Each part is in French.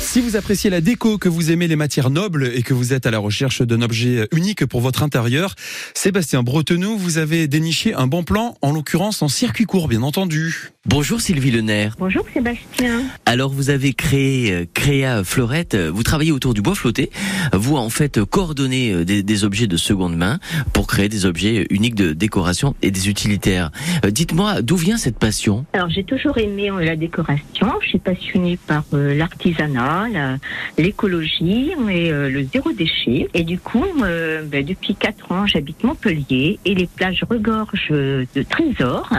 Si vous appréciez la déco, que vous aimez les matières nobles et que vous êtes à la recherche d'un objet unique pour votre intérieur, Sébastien Bretenou, vous avez déniché un bon plan, en l'occurrence en circuit court, bien entendu. Bonjour Sylvie Lenaire. Bonjour Sébastien. Alors vous avez créé euh, Créa Fleurette, vous travaillez autour du bois flotté, vous en fait coordonnez euh, des, des, objets de seconde main pour créer des objets uniques de décoration et des utilitaires. Euh, dites-moi, d'où vient cette passion? Alors j'ai toujours aimé la décoration, je suis passionnée par l'artisanat, l'écologie et le zéro déchet. Et du coup, ben, depuis 4 ans, j'habite Montpellier et les plages regorgent de trésors.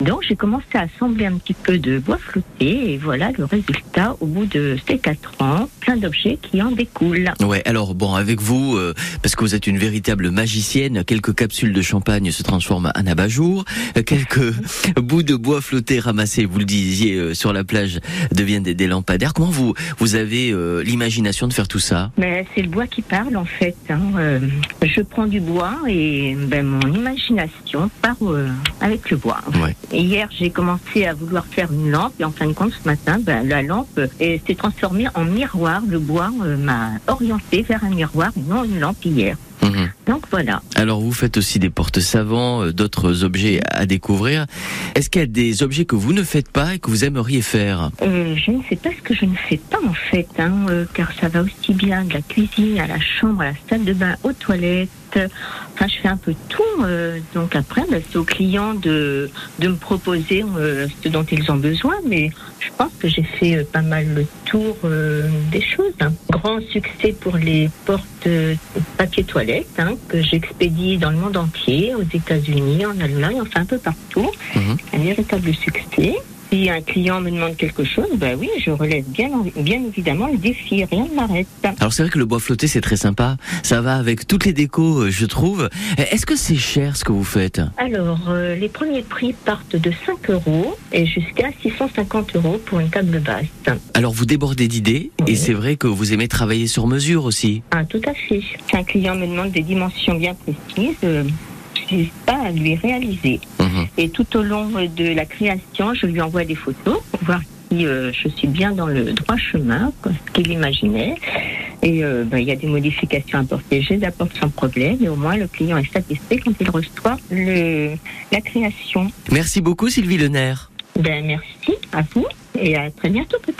Donc j'ai commencé à assembler un petit peu de bois flotté et voilà le résultat au bout de ces quatre ans, plein d'objets qui en découlent. Ouais, alors bon avec vous, euh, parce que vous êtes une véritable magicienne, quelques capsules de champagne se transforment en abat-jour, quelques bouts de bois flotté ramassés, vous le disiez, euh, sur la plage deviennent des, des lampadaires. Comment vous vous avez euh, l'imagination de faire tout ça? Mais c'est le bois qui parle en fait. Hein. je prends du bois et ben, mon imagination part avec le bois. Ouais. Hier, j'ai commencé à vouloir faire une lampe et en fin de compte, ce matin, ben, la lampe s'est transformée en miroir. Le bois euh, m'a orienté vers un miroir et non une lampe hier. Mhm. Donc voilà. Alors vous faites aussi des portes savants, euh, d'autres objets à découvrir. Est-ce qu'il y a des objets que vous ne faites pas et que vous aimeriez faire? Euh, Je ne sais pas ce que je ne fais pas en fait, hein, euh, car ça va aussi bien de la cuisine à la chambre, à la salle de bain, aux toilettes. Enfin, je fais un peu tout. Euh, donc après, ben, c'est aux clients de, de me proposer euh, ce dont ils ont besoin. Mais je pense que j'ai fait euh, pas mal le tour euh, des choses. hein. Grand succès pour les portes euh, papier toilette hein, que j'expédie dans le monde entier, aux États-Unis, en Allemagne, enfin un peu partout. Mhm. Un véritable succès. Si un client me demande quelque chose, ben oui, je relève bien, bien évidemment le défi, rien ne m'arrête. Alors c'est vrai que le bois flotté c'est très sympa, ça va avec toutes les décos euh, je trouve. Est-ce que c'est cher ce que vous faites? Alors, euh, les premiers prix partent de 5 euros et jusqu'à 650 euros pour une table basse. Alors vous débordez d'idées et c'est vrai que vous aimez travailler sur mesure aussi. Ah, tout à fait. Si un client me demande des dimensions bien précises, euh, je n'hésite pas à lui réaliser. Mhm. Et tout au long de la création, je lui envoie des photos pour voir si euh, je suis bien dans le droit chemin, ce qu'il imaginait. Et euh, ben, il y a des modifications à apporter, je les apporte sans problème. Et au moins, le client est satisfait quand il reçoit le, la création. Merci beaucoup Sylvie Lenaire. Ben, merci à vous et à très bientôt peut-être.